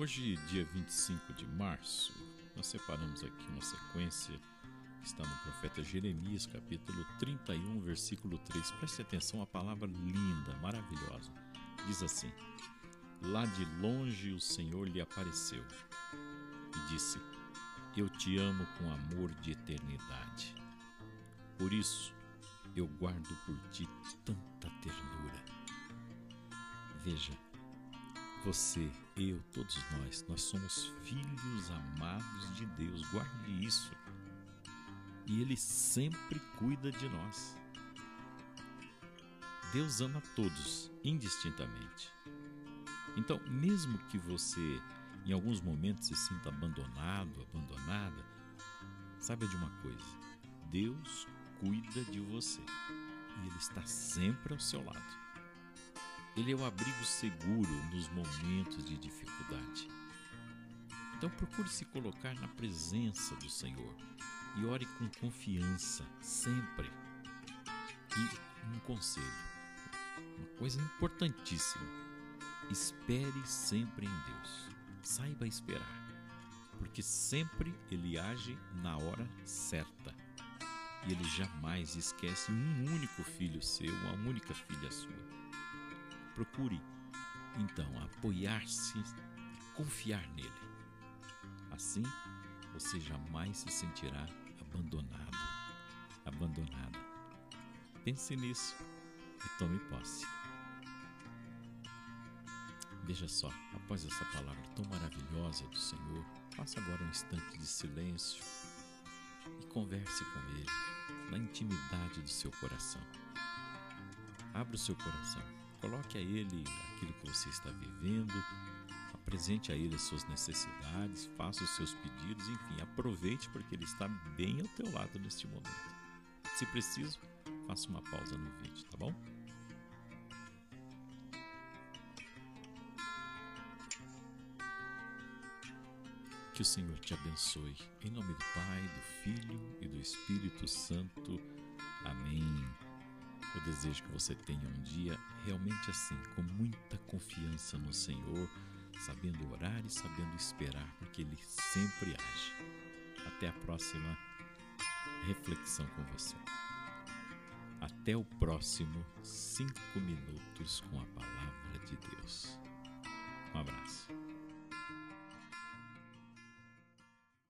Hoje, dia 25 de março, nós separamos aqui uma sequência que está no profeta Jeremias, capítulo 31, versículo 3. Preste atenção, a palavra linda, maravilhosa. Diz assim: Lá de longe o Senhor lhe apareceu e disse: Eu te amo com amor de eternidade. Por isso, eu guardo por ti tanta ternura. Veja, você, eu, todos nós, nós somos filhos amados de Deus. Guarde isso. E Ele sempre cuida de nós. Deus ama todos, indistintamente. Então, mesmo que você em alguns momentos se sinta abandonado, abandonada, saiba de uma coisa: Deus cuida de você e Ele está sempre ao seu lado. Ele é o abrigo seguro nos momentos de dificuldade. Então procure se colocar na presença do Senhor e ore com confiança sempre. E um conselho, uma coisa importantíssima: espere sempre em Deus. Saiba esperar, porque sempre Ele age na hora certa. E Ele jamais esquece um único filho seu, uma única filha sua. Procure, então, apoiar-se, confiar nele. Assim, você jamais se sentirá abandonado, abandonada. Pense nisso e tome posse. Veja só, após essa palavra tão maravilhosa do Senhor, faça agora um instante de silêncio e converse com Ele na intimidade do seu coração. Abra o seu coração Coloque a Ele aquilo que você está vivendo, apresente a Ele as suas necessidades, faça os seus pedidos, enfim, aproveite porque Ele está bem ao teu lado neste momento. Se preciso, faça uma pausa no vídeo, tá bom? Que o Senhor te abençoe. Em nome do Pai, do Filho e do Espírito Santo. Desejo que você tenha um dia realmente assim, com muita confiança no Senhor, sabendo orar e sabendo esperar, porque Ele sempre age. Até a próxima reflexão com você. Até o próximo cinco minutos com a palavra de Deus.